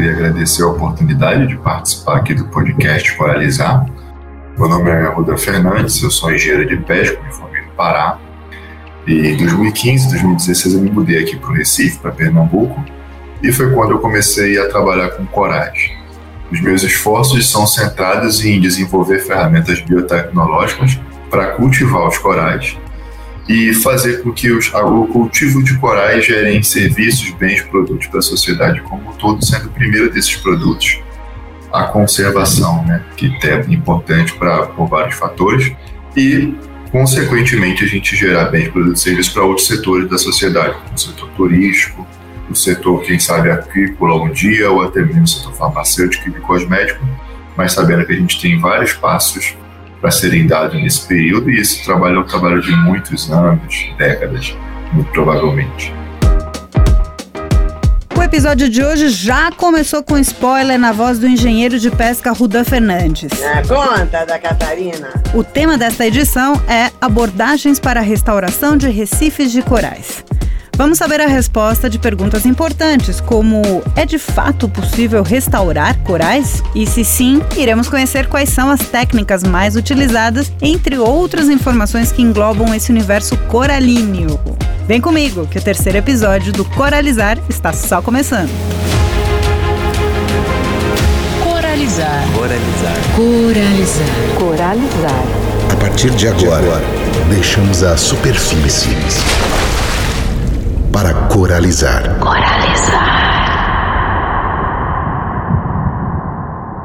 queria agradecer a oportunidade de participar aqui do podcast Coralizar. Meu nome é Ruda Fernandes, eu sou engenheiro de pesca, me formei no Pará. E em 2015, 2016 eu me mudei aqui para o Recife, para Pernambuco, e foi quando eu comecei a trabalhar com corais. Os meus esforços são centrados em desenvolver ferramentas biotecnológicas para cultivar os corais e fazer com que os, o cultivo de corais gerem serviços, bens, produtos para a sociedade como um todo, sendo o primeiro desses produtos a conservação, né, que é importante para por vários fatores, e, consequentemente, a gente gerar bens, produtos e serviços para outros setores da sociedade, como o setor turístico, o setor, quem sabe, agrícola um dia, ou até mesmo o setor farmacêutico e cosmético, mas sabendo que a gente tem vários passos para serem dados nesse período, e esse trabalho é um trabalho de muitos anos, décadas, muito provavelmente. O episódio de hoje já começou com spoiler na voz do engenheiro de pesca Rudan Fernandes. É, conta da Catarina. O tema desta edição é abordagens para a restauração de recifes de corais. Vamos saber a resposta de perguntas importantes, como é de fato possível restaurar corais? E se sim, iremos conhecer quais são as técnicas mais utilizadas, entre outras informações que englobam esse universo coralíneo. Vem comigo, que o terceiro episódio do Coralizar está só começando. Coralizar. Coralizar. Coralizar. Coralizar. A partir de agora, deixamos a superfície para coralizar. Coralizar.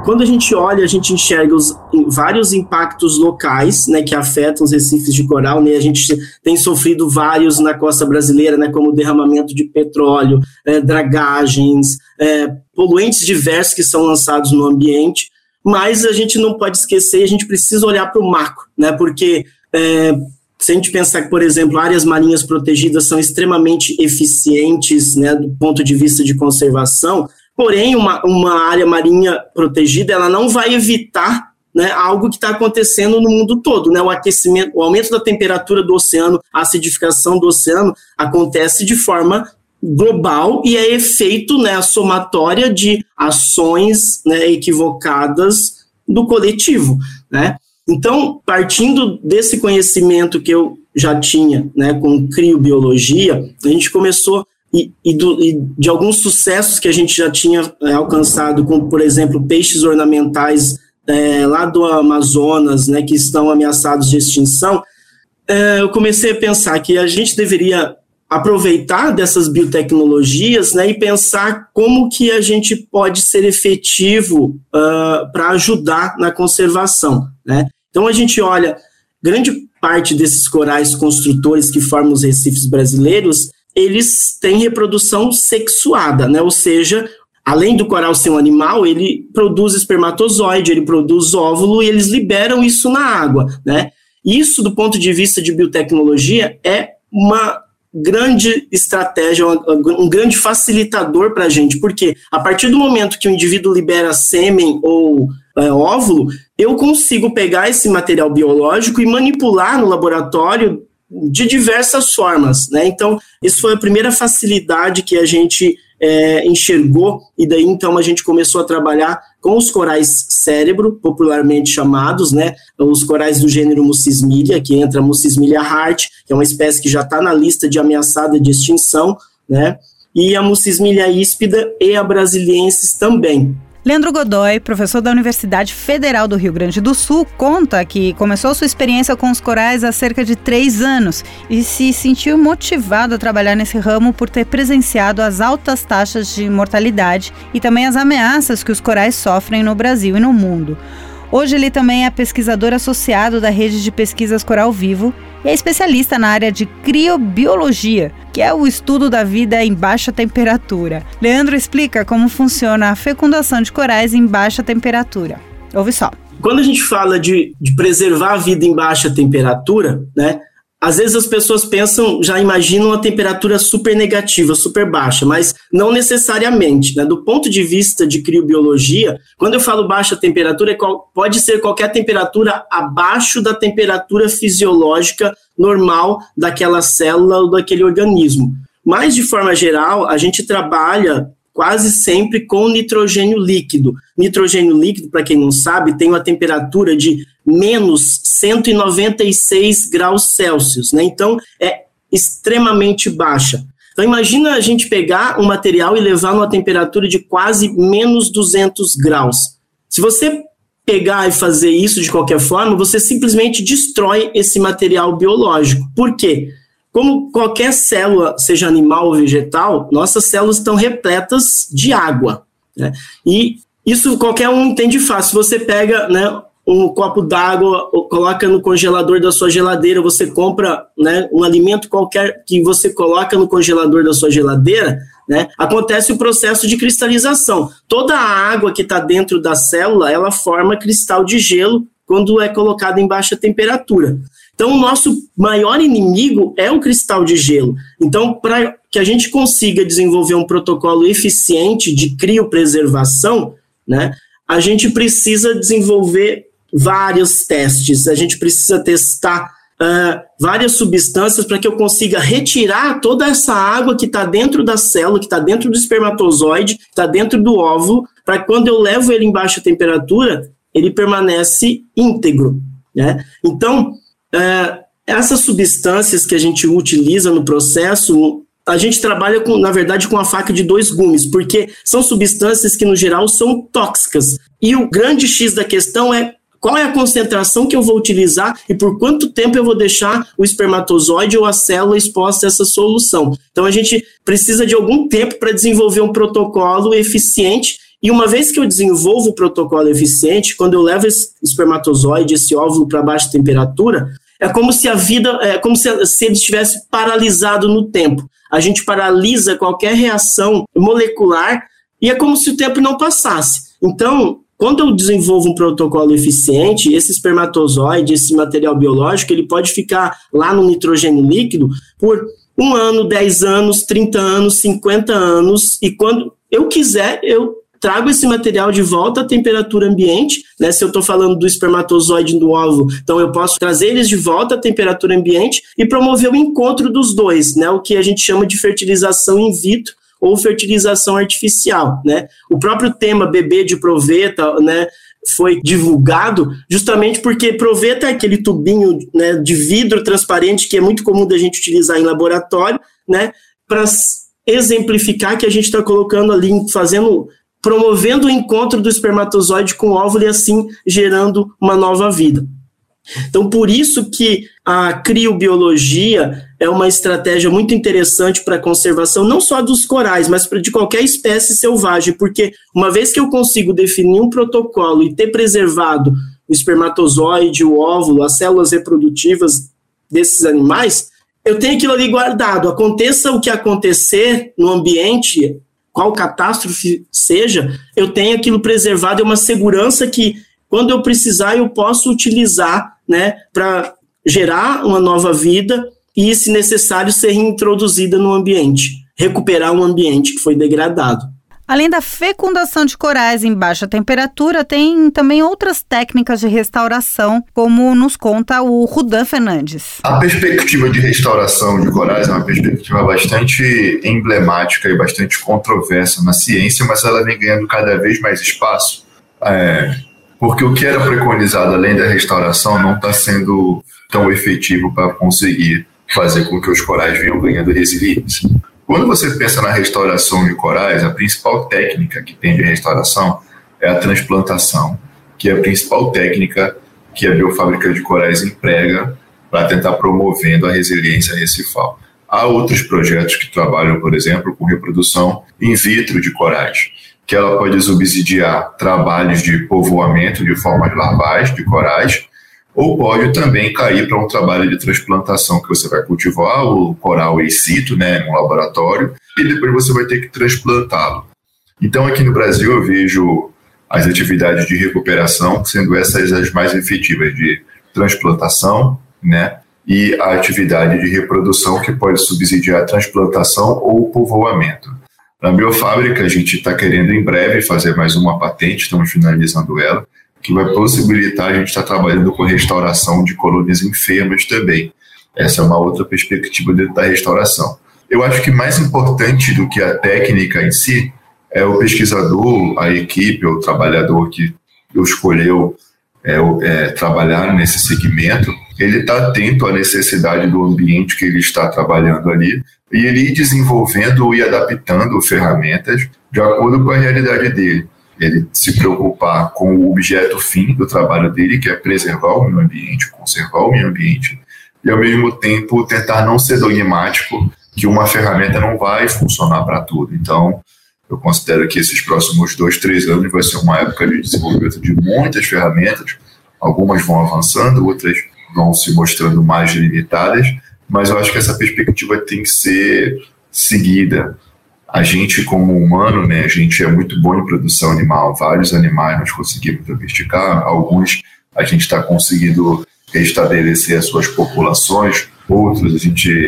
Quando a gente olha, a gente enxerga os vários impactos locais, né, que afetam os recifes de coral, né, a gente tem sofrido vários na costa brasileira, né, como derramamento de petróleo, é, dragagens, é, poluentes diversos que são lançados no ambiente, mas a gente não pode esquecer, a gente precisa olhar para o macro, né, porque é, se a gente pensar que, por exemplo, áreas marinhas protegidas são extremamente eficientes né, do ponto de vista de conservação, porém, uma, uma área marinha protegida ela não vai evitar né, algo que está acontecendo no mundo todo, né, o aquecimento, o aumento da temperatura do oceano, a acidificação do oceano acontece de forma global e é efeito, né, a somatória de ações né, equivocadas do coletivo, né? Então, partindo desse conhecimento que eu já tinha né, com criobiologia, a gente começou e, e, do, e, de alguns sucessos que a gente já tinha é, alcançado, como, por exemplo, peixes ornamentais é, lá do Amazonas, né, que estão ameaçados de extinção, é, eu comecei a pensar que a gente deveria aproveitar dessas biotecnologias né, e pensar como que a gente pode ser efetivo uh, para ajudar na conservação. Né? Então a gente olha, grande parte desses corais construtores que formam os recifes brasileiros, eles têm reprodução sexuada, né? Ou seja, além do coral ser um animal, ele produz espermatozoide, ele produz óvulo e eles liberam isso na água, né? Isso, do ponto de vista de biotecnologia, é uma grande estratégia, um grande facilitador para a gente, porque a partir do momento que o indivíduo libera sêmen ou é, óvulo, eu consigo pegar esse material biológico e manipular no laboratório de diversas formas, né? Então, isso foi a primeira facilidade que a gente é, enxergou, e daí então a gente começou a trabalhar com os corais cérebro, popularmente chamados, né? Os corais do gênero Mucismilia, que entra Mucismilia hart, que é uma espécie que já está na lista de ameaçada de extinção, né? E a Mucismilia híspida e a brasiliensis também. Leandro Godoy, professor da Universidade Federal do Rio Grande do Sul, conta que começou sua experiência com os corais há cerca de três anos e se sentiu motivado a trabalhar nesse ramo por ter presenciado as altas taxas de mortalidade e também as ameaças que os corais sofrem no Brasil e no mundo. Hoje ele também é pesquisador associado da rede de pesquisas Coral Vivo e é especialista na área de criobiologia, que é o estudo da vida em baixa temperatura. Leandro explica como funciona a fecundação de corais em baixa temperatura. Ouve só. Quando a gente fala de, de preservar a vida em baixa temperatura, né, às vezes as pessoas pensam, já imaginam uma temperatura super negativa, super baixa, mas não necessariamente. Né? Do ponto de vista de criobiologia, quando eu falo baixa temperatura, é pode ser qualquer temperatura abaixo da temperatura fisiológica normal daquela célula ou daquele organismo. Mas, de forma geral, a gente trabalha quase sempre com nitrogênio líquido. Nitrogênio líquido, para quem não sabe, tem uma temperatura de menos 196 graus Celsius, né? Então é extremamente baixa. Então imagina a gente pegar um material e levar numa temperatura de quase menos 200 graus. Se você pegar e fazer isso de qualquer forma, você simplesmente destrói esse material biológico. Por quê? Como qualquer célula, seja animal ou vegetal, nossas células estão repletas de água. Né? E isso qualquer um entende fácil. Você pega né, um copo d'água, coloca no congelador da sua geladeira, você compra né, um alimento qualquer que você coloca no congelador da sua geladeira, né, acontece o processo de cristalização. Toda a água que está dentro da célula, ela forma cristal de gelo quando é colocada em baixa temperatura. Então, o nosso maior inimigo é o cristal de gelo. Então, para que a gente consiga desenvolver um protocolo eficiente de criopreservação, né, a gente precisa desenvolver vários testes, a gente precisa testar uh, várias substâncias para que eu consiga retirar toda essa água que está dentro da célula, que está dentro do espermatozoide, que está dentro do óvulo, para quando eu levo ele em baixa temperatura, ele permanece íntegro. Né? Então, uh, essas substâncias que a gente utiliza no processo, a gente trabalha, com, na verdade, com a faca de dois gumes, porque são substâncias que, no geral, são tóxicas. E o grande X da questão é qual é a concentração que eu vou utilizar e por quanto tempo eu vou deixar o espermatozoide ou a célula exposta a essa solução. Então a gente precisa de algum tempo para desenvolver um protocolo eficiente e uma vez que eu desenvolvo o protocolo eficiente, quando eu levo esse espermatozoide, esse óvulo para baixa temperatura, é como se a vida, é como se, se ele estivesse paralisado no tempo. A gente paralisa qualquer reação molecular e é como se o tempo não passasse. Então, quando eu desenvolvo um protocolo eficiente, esse espermatozoide, esse material biológico, ele pode ficar lá no nitrogênio líquido por um ano, 10 anos, 30 anos, 50 anos, e quando eu quiser, eu trago esse material de volta à temperatura ambiente, né? Se eu estou falando do espermatozoide do óvulo, então eu posso trazer eles de volta à temperatura ambiente e promover o encontro dos dois, né? O que a gente chama de fertilização in vitro, ou fertilização artificial, né? O próprio tema bebê de proveta, né, foi divulgado justamente porque proveta é aquele tubinho né, de vidro transparente que é muito comum da gente utilizar em laboratório, né, para exemplificar que a gente está colocando ali, fazendo, promovendo o encontro do espermatozoide com o óvulo e assim gerando uma nova vida. Então, por isso que a criobiologia é uma estratégia muito interessante para a conservação, não só dos corais, mas de qualquer espécie selvagem, porque uma vez que eu consigo definir um protocolo e ter preservado o espermatozoide, o óvulo, as células reprodutivas desses animais, eu tenho aquilo ali guardado. Aconteça o que acontecer no ambiente, qual catástrofe seja, eu tenho aquilo preservado, é uma segurança que quando eu precisar eu posso utilizar né, para gerar uma nova vida e, se necessário, ser reintroduzida no ambiente, recuperar um ambiente que foi degradado. Além da fecundação de corais em baixa temperatura, tem também outras técnicas de restauração, como nos conta o Rudan Fernandes. A perspectiva de restauração de corais é uma perspectiva bastante emblemática e bastante controversa na ciência, mas ela vem ganhando cada vez mais espaço. É, porque o que era preconizado além da restauração não está sendo tão efetivo para conseguir fazer com que os corais venham ganhando resiliência. Quando você pensa na restauração de corais, a principal técnica que tem de restauração é a transplantação, que é a principal técnica que a biofábrica de corais emprega para tentar promovendo a resiliência recifal. Há outros projetos que trabalham, por exemplo, com reprodução in vitro de corais que ela pode subsidiar trabalhos de povoamento de formas larvais de corais, ou pode também cair para um trabalho de transplantação, que você vai cultivar o coral in situ, né, no laboratório, e depois você vai ter que transplantá-lo. Então, aqui no Brasil, eu vejo as atividades de recuperação sendo essas as mais efetivas, de transplantação, né, e a atividade de reprodução, que pode subsidiar a transplantação ou o povoamento. Na biofábrica, a gente está querendo em breve fazer mais uma patente, estamos finalizando ela, que vai possibilitar a gente estar tá trabalhando com restauração de colônias enfermas também. Essa é uma outra perspectiva dentro da restauração. Eu acho que mais importante do que a técnica em si é o pesquisador, a equipe, o trabalhador que escolheu é, é, trabalhar nesse segmento, ele está atento à necessidade do ambiente que ele está trabalhando ali e ele ir desenvolvendo e adaptando ferramentas de acordo com a realidade dele. Ele se preocupar com o objeto fim do trabalho dele, que é preservar o meio ambiente, conservar o meio ambiente, e ao mesmo tempo tentar não ser dogmático que uma ferramenta não vai funcionar para tudo. Então, eu considero que esses próximos dois, três anos vai ser uma época de desenvolvimento de muitas ferramentas. Algumas vão avançando, outras vão se mostrando mais limitadas, mas eu acho que essa perspectiva tem que ser seguida. A gente, como humano, né, a gente é muito bom em produção animal. Vários animais nós conseguimos domesticar, alguns a gente está conseguindo restabelecer as suas populações, outros a gente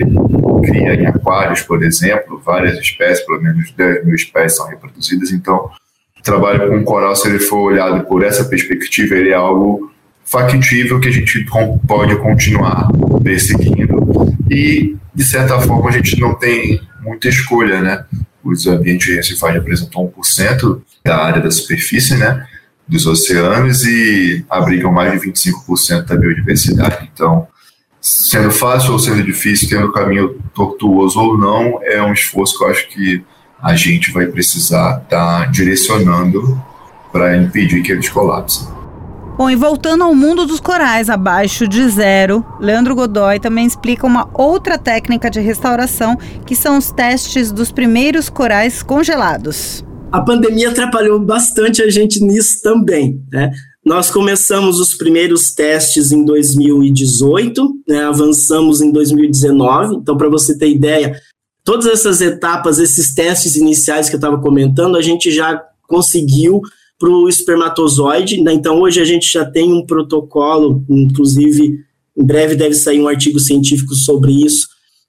cria em aquários, por exemplo, várias espécies, pelo menos 10 mil espécies são reproduzidas. Então, o trabalho com coral, se ele for olhado por essa perspectiva, ele é algo factível que a gente pode continuar perseguindo e, de certa forma, a gente não tem muita escolha, né? Os ambientes recifais representam 1% da área da superfície, né? Dos oceanos e abrigam mais de 25% da biodiversidade. Então, sendo fácil ou sendo difícil, tendo caminho tortuoso ou não, é um esforço que eu acho que a gente vai precisar estar tá direcionando para impedir que eles colapsem. Bom, e voltando ao mundo dos corais abaixo de zero, Leandro Godoy também explica uma outra técnica de restauração, que são os testes dos primeiros corais congelados. A pandemia atrapalhou bastante a gente nisso também, né? Nós começamos os primeiros testes em 2018, né, avançamos em 2019. Então, para você ter ideia, todas essas etapas, esses testes iniciais que eu estava comentando, a gente já conseguiu para o espermatozoide. Né? Então, hoje a gente já tem um protocolo, inclusive, em breve deve sair um artigo científico sobre isso,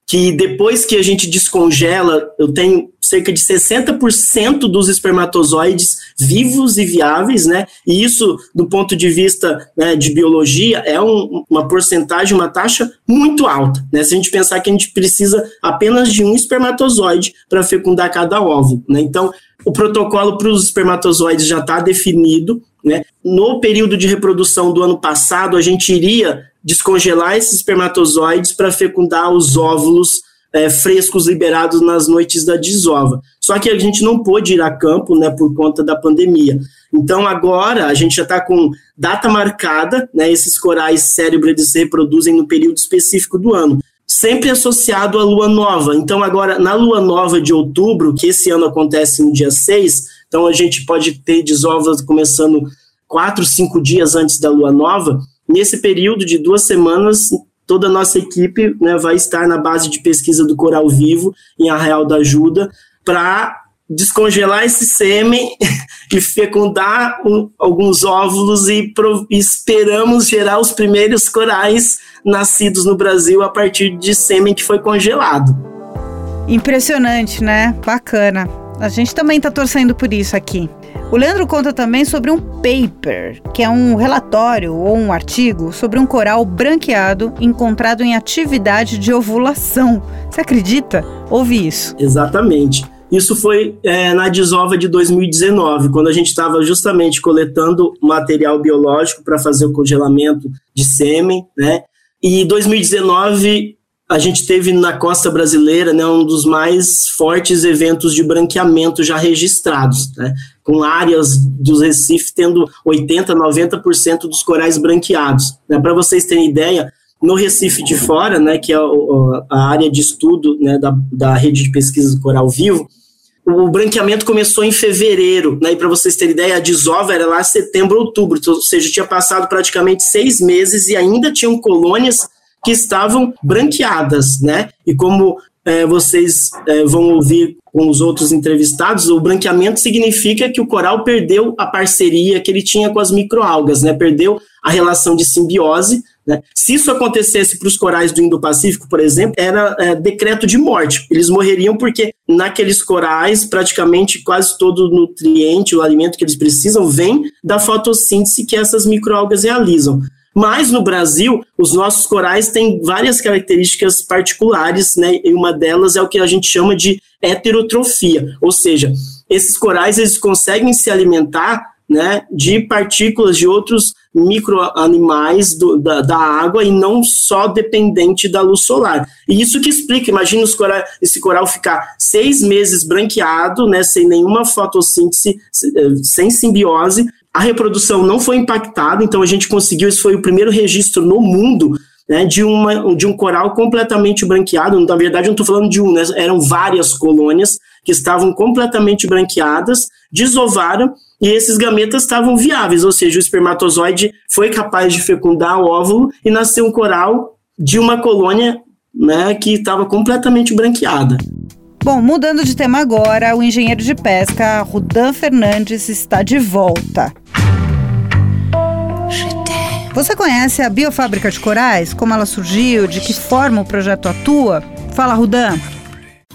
que depois que a gente descongela, eu tenho cerca de 60% dos espermatozoides vivos e viáveis, né? E isso, do ponto de vista né, de biologia, é um, uma porcentagem, uma taxa muito alta, né? Se a gente pensar que a gente precisa apenas de um espermatozoide para fecundar cada óvulo, né? Então, o protocolo para os espermatozoides já está definido. Né? No período de reprodução do ano passado, a gente iria descongelar esses espermatozoides para fecundar os óvulos é, frescos liberados nas noites da desova. Só que a gente não pôde ir a campo né, por conta da pandemia. Então agora a gente já está com data marcada, né, esses corais cérebro eles se reproduzem no período específico do ano sempre associado à lua nova. Então, agora, na lua nova de outubro, que esse ano acontece no dia 6, então a gente pode ter desovas começando quatro, cinco dias antes da lua nova. Nesse período de duas semanas, toda a nossa equipe né, vai estar na base de pesquisa do Coral Vivo, em Arraial da Ajuda, para descongelar esse sêmen e fecundar um, alguns óvulos e, pro, esperamos gerar os primeiros corais nascidos no Brasil a partir de sêmen que foi congelado. Impressionante, né? Bacana. A gente também está torcendo por isso aqui. O Leandro conta também sobre um paper, que é um relatório ou um artigo sobre um coral branqueado encontrado em atividade de ovulação. Você acredita? Ouve isso. Exatamente. Isso foi é, na desova de 2019, quando a gente estava justamente coletando material biológico para fazer o congelamento de sêmen, né? E 2019 a gente teve na costa brasileira né, um dos mais fortes eventos de branqueamento já registrados, né, com áreas do Recife tendo 80%, 90% dos corais branqueados. Né, Para vocês terem ideia, no Recife de Fora, né, que é a área de estudo né, da, da rede de pesquisa do coral vivo, o branqueamento começou em fevereiro, né? E para vocês terem ideia, a desova era lá setembro, outubro, ou seja, tinha passado praticamente seis meses e ainda tinham colônias que estavam branqueadas, né? E como é, vocês é, vão ouvir com os outros entrevistados, o branqueamento significa que o coral perdeu a parceria que ele tinha com as microalgas, né? Perdeu a relação de simbiose. Né? Se isso acontecesse para os corais do Indo-Pacífico, por exemplo, era é, decreto de morte. Eles morreriam porque naqueles corais, praticamente quase todo o nutriente, o alimento que eles precisam, vem da fotossíntese que essas microalgas realizam. Mas no Brasil, os nossos corais têm várias características particulares, né? E uma delas é o que a gente chama de heterotrofia, ou seja, esses corais eles conseguem se alimentar né, de partículas de outros microanimais da, da água e não só dependente da luz solar. E isso que explica, imagina esse coral ficar seis meses branqueado, né, sem nenhuma fotossíntese, eh, sem simbiose, a reprodução não foi impactada, então a gente conseguiu, esse foi o primeiro registro no mundo né, de, uma, de um coral completamente branqueado. Na verdade, eu não estou falando de um, né, eram várias colônias que estavam completamente branqueadas, desovaram e esses gametas estavam viáveis, ou seja, o espermatozoide foi capaz de fecundar o óvulo e nasceu um coral de uma colônia né, que estava completamente branqueada. Bom, mudando de tema agora, o engenheiro de pesca Rudan Fernandes está de volta. Você conhece a Biofábrica de Corais? Como ela surgiu? De que forma o projeto atua? Fala, Rudan.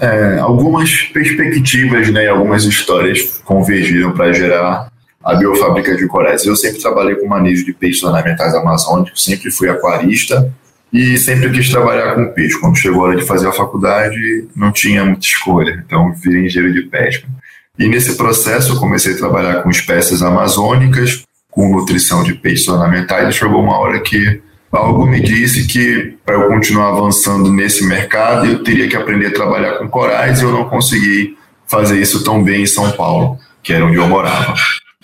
É, algumas perspectivas né, algumas histórias convergiram para gerar a biofábrica de corais. Eu sempre trabalhei com manejo de peixes ornamentais amazônicos, sempre fui aquarista e sempre quis trabalhar com peixe. Quando chegou a hora de fazer a faculdade, não tinha muita escolha, então virei engenheiro de pesca. E nesse processo eu comecei a trabalhar com espécies amazônicas, com nutrição de peixes ornamentais, e chegou uma hora que algo me disse que para eu continuar avançando nesse mercado eu teria que aprender a trabalhar com corais e eu não consegui fazer isso tão bem em São Paulo, que era onde eu morava.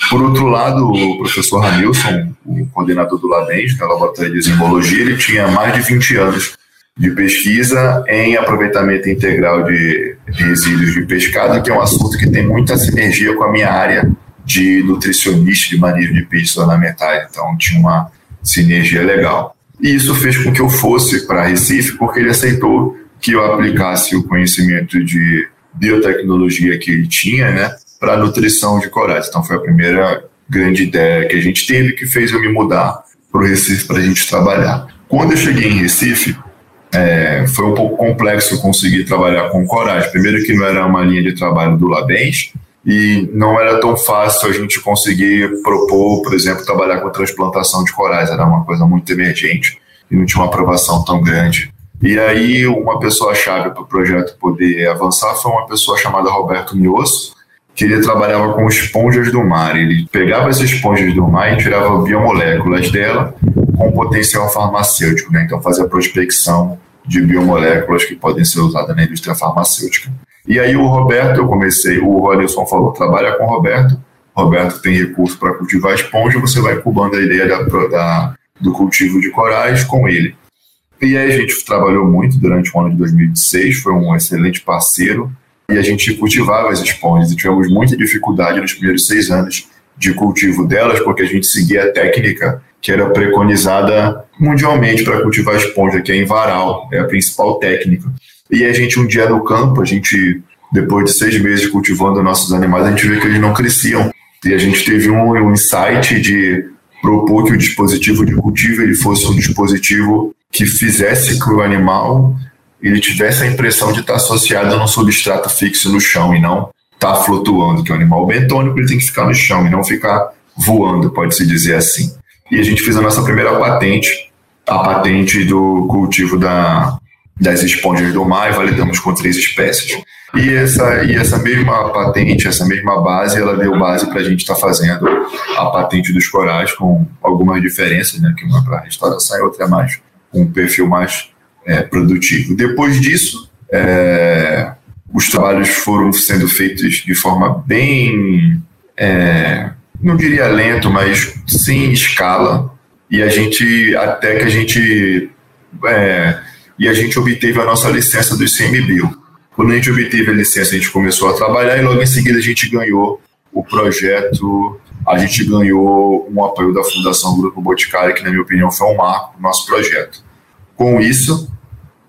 Por outro lado, o professor Ramilson, o coordenador do LABENS, da Laboratório de Desenvolvia, ele tinha mais de 20 anos de pesquisa em aproveitamento integral de resíduos de pescado, que é um assunto que tem muita sinergia com a minha área de nutricionista de manejo de peixes ornamentais. Então, tinha uma sinergia legal. E isso fez com que eu fosse para Recife, porque ele aceitou que eu aplicasse o conhecimento de biotecnologia que ele tinha, né, para nutrição de corais. Então foi a primeira grande ideia que a gente teve que fez eu me mudar para o Recife para a gente trabalhar. Quando eu cheguei em Recife, é, foi um pouco complexo conseguir trabalhar com corais. Primeiro que não era uma linha de trabalho do Labens, e não era tão fácil a gente conseguir propor, por exemplo, trabalhar com transplantação de corais, era uma coisa muito emergente e não tinha uma aprovação tão grande. E aí, uma pessoa-chave para o projeto poder avançar foi uma pessoa chamada Roberto Miosso, que ele trabalhava com esponjas do mar. Ele pegava essas esponjas do mar e tirava biomoléculas dela com potencial farmacêutico, né? então fazia prospecção de biomoléculas que podem ser usadas na indústria farmacêutica. E aí o Roberto, eu comecei, o Ronilson falou, trabalha com o Roberto, Roberto tem recurso para cultivar esponja, você vai incubando a ideia da, da, do cultivo de corais com ele. E aí a gente trabalhou muito durante o ano de 2016, foi um excelente parceiro, e a gente cultivava as esponjas, e tivemos muita dificuldade nos primeiros seis anos de cultivo delas, porque a gente seguia a técnica que era preconizada mundialmente para cultivar esponja, que é em varal, é a principal técnica. E a gente, um dia no campo, a gente, depois de seis meses cultivando nossos animais, a gente viu que eles não cresciam. E a gente teve um, um insight de propor que o dispositivo de cultivo ele fosse um dispositivo que fizesse que o animal ele tivesse a impressão de estar associado a um substrato fixo no chão e não estar flutuando, que é um animal bentônico, ele tem que ficar no chão e não ficar voando, pode-se dizer assim. E a gente fez a nossa primeira patente, a patente do cultivo da, das esponjas do mar e validamos com três espécies. E essa, e essa mesma patente, essa mesma base, ela deu base para a gente estar tá fazendo a patente dos corais com algumas diferenças, né, que uma é para restauração e outra é mais com um perfil mais é, produtivo. Depois disso, é, os trabalhos foram sendo feitos de forma bem, é, não diria lento, mas sim escala, e a gente, até que a gente é, e a gente obteve a nossa licença do ICMBio. Quando a gente obteve a licença, a gente começou a trabalhar e logo em seguida a gente ganhou o projeto, a gente ganhou um apoio da Fundação Grupo Boticário, que na minha opinião foi um marco no nosso projeto. Com isso,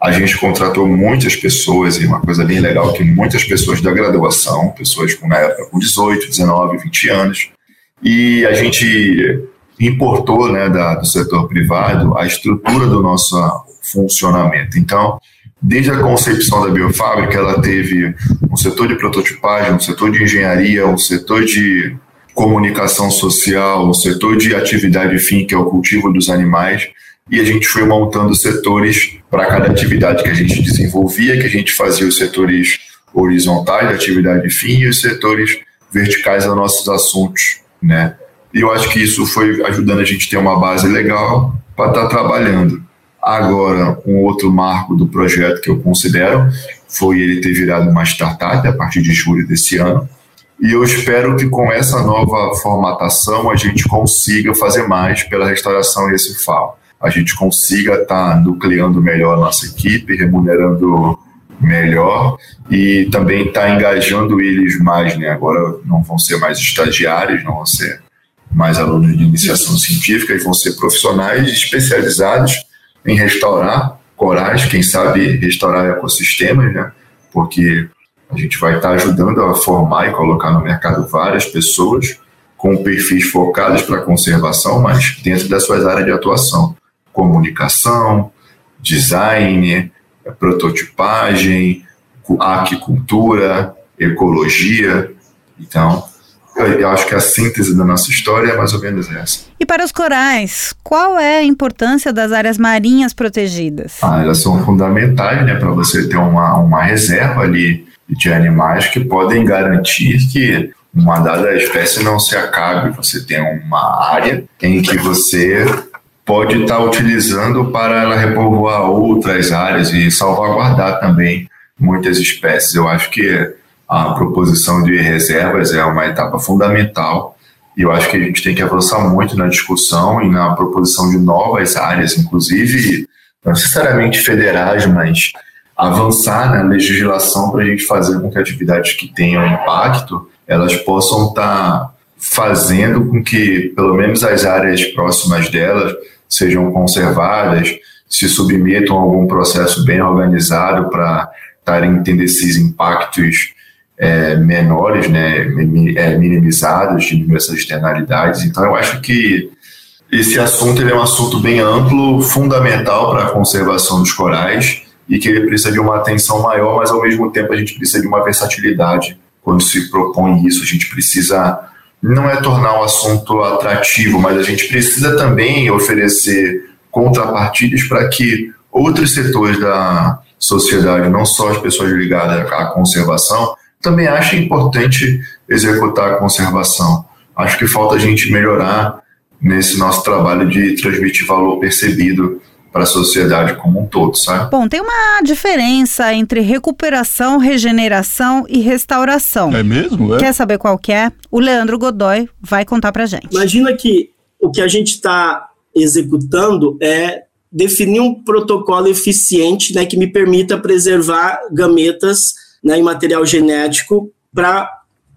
a gente contratou muitas pessoas, e uma coisa bem legal, que muitas pessoas da graduação, pessoas com, na época com 18, 19, 20 anos, e a gente importou né, da, do setor privado a estrutura do nosso funcionamento. Então, desde a concepção da biofábrica, ela teve um setor de prototipagem, um setor de engenharia, um setor de comunicação social, um setor de atividade fim, que é o cultivo dos animais, e a gente foi montando setores para cada atividade que a gente desenvolvia, que a gente fazia os setores horizontais da atividade fim e os setores verticais aos nossos assuntos, né? E eu acho que isso foi ajudando a gente a ter uma base legal para estar tá trabalhando. Agora, um outro marco do projeto que eu considero foi ele ter virado uma startup a partir de julho desse ano. E eu espero que com essa nova formatação a gente consiga fazer mais pela restauração e esse FAO. A gente consiga estar tá nucleando melhor a nossa equipe, remunerando melhor e também estar tá engajando eles mais, né? Agora não vão ser mais estagiários, não vão ser mais alunos de iniciação científica, e vão ser profissionais especializados em restaurar corais, quem sabe restaurar ecossistemas, né? Porque a gente vai estar ajudando a formar e colocar no mercado várias pessoas com perfis focados para conservação, mas dentro das suas áreas de atuação, comunicação, design, prototipagem, aquicultura, ecologia. Então, eu acho que a síntese da nossa história é mais ou menos essa. E para os corais, qual é a importância das áreas marinhas protegidas? Ah, elas são fundamentais né, para você ter uma, uma reserva ali de animais que podem garantir que uma dada espécie não se acabe. Você tem uma área em que você pode estar utilizando para ela repovoar outras áreas e salvaguardar também muitas espécies. Eu acho que a proposição de reservas é uma etapa fundamental e eu acho que a gente tem que avançar muito na discussão e na proposição de novas áreas, inclusive não necessariamente federais, mas avançar na legislação para a gente fazer com que atividades que tenham impacto elas possam estar fazendo com que pelo menos as áreas próximas delas sejam conservadas, se submetam a algum processo bem organizado para estarem tendo esses impactos é, menores, né, é, minimizados, diminuir essas externalidades. Então, eu acho que esse assunto é um assunto bem amplo, fundamental para a conservação dos corais e que ele precisa de uma atenção maior, mas ao mesmo tempo a gente precisa de uma versatilidade quando se propõe isso. A gente precisa não é tornar o assunto atrativo, mas a gente precisa também oferecer contrapartidas para que outros setores da sociedade, não só as pessoas ligadas à conservação, também achem importante executar a conservação. Acho que falta a gente melhorar nesse nosso trabalho de transmitir valor percebido para a sociedade como um todo, sabe? Bom, tem uma diferença entre recuperação, regeneração e restauração. É mesmo? É? Quer saber qual que é? O Leandro Godoy vai contar para gente. Imagina que o que a gente está executando é definir um protocolo eficiente né, que me permita preservar gametas né, em material genético para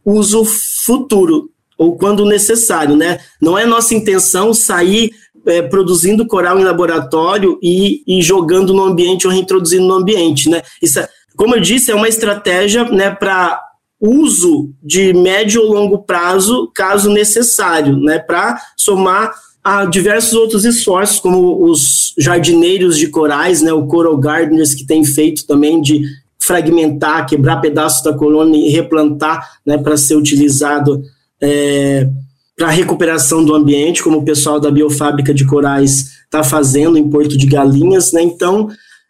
uso futuro ou quando necessário, né? Não é nossa intenção sair é, produzindo coral em laboratório e, e, jogando no ambiente ou reintroduzindo no ambiente, né? Isso, é, como eu disse, é uma estratégia, né, para uso de médio ou longo prazo, caso necessário, né, para somar a diversos outros esforços, como os jardineiros de corais, né, o coral gardeners que tem feito também de fragmentar, quebrar pedaços da colônia e replantar, né, para ser utilizado é, para recuperação do ambiente, como o pessoal da biofábrica de corais está fazendo em Porto de Galinhas, né? Então,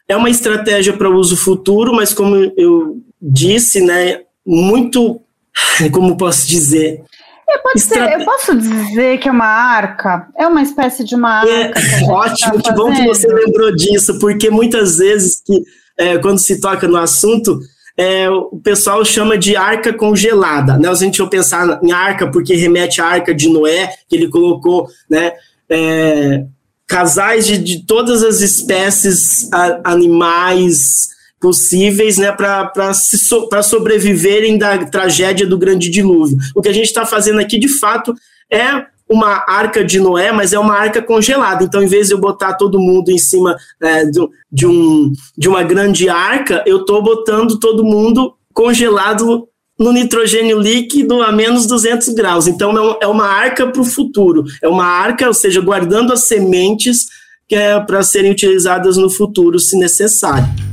é uma estratégia para uso futuro, mas como eu disse, né, muito, como posso dizer, é, ser, eu posso dizer que é uma arca? É uma espécie de uma é, arca. É, ótimo, tá que bom que você lembrou disso, porque muitas vezes que é, quando se toca no assunto, é, o pessoal chama de arca congelada. Né? A gente vai pensar em arca porque remete à arca de Noé, que ele colocou né, é, casais de, de, todas as espécies a, animais possíveis né, para so, sobreviverem da tragédia do grande dilúvio. O que a gente está fazendo aqui, de fato, é uma arca de Noé, mas é uma arca congelada. Então, em vez de eu botar todo mundo em cima é, de, de, um, de uma grande arca, eu estou botando todo mundo congelado no nitrogênio líquido a menos 200 graus. Então, é, é uma arca para o futuro. É uma arca, ou seja, guardando as sementes que é para serem utilizadas no futuro, se necessário.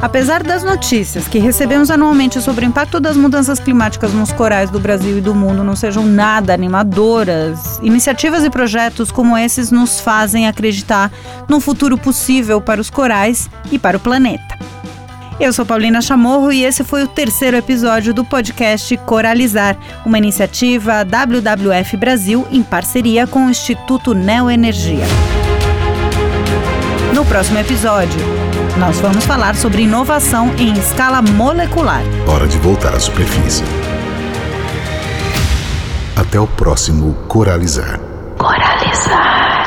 Apesar das notícias que recebemos anualmente sobre o impacto das mudanças climáticas nos corais do Brasil e do mundo não sejam nada animadoras, iniciativas e projetos como esses nos fazem acreditar num futuro possível para os corais e para o planeta. Eu sou Paulina Chamorro e esse foi o terceiro episódio do podcast Coralizar, uma iniciativa WWF Brasil em parceria com o Instituto Neoenergia. No próximo episódio, nós vamos falar sobre inovação em escala molecular. Hora de voltar à superfície. Até o próximo Coralizar. Coralizar.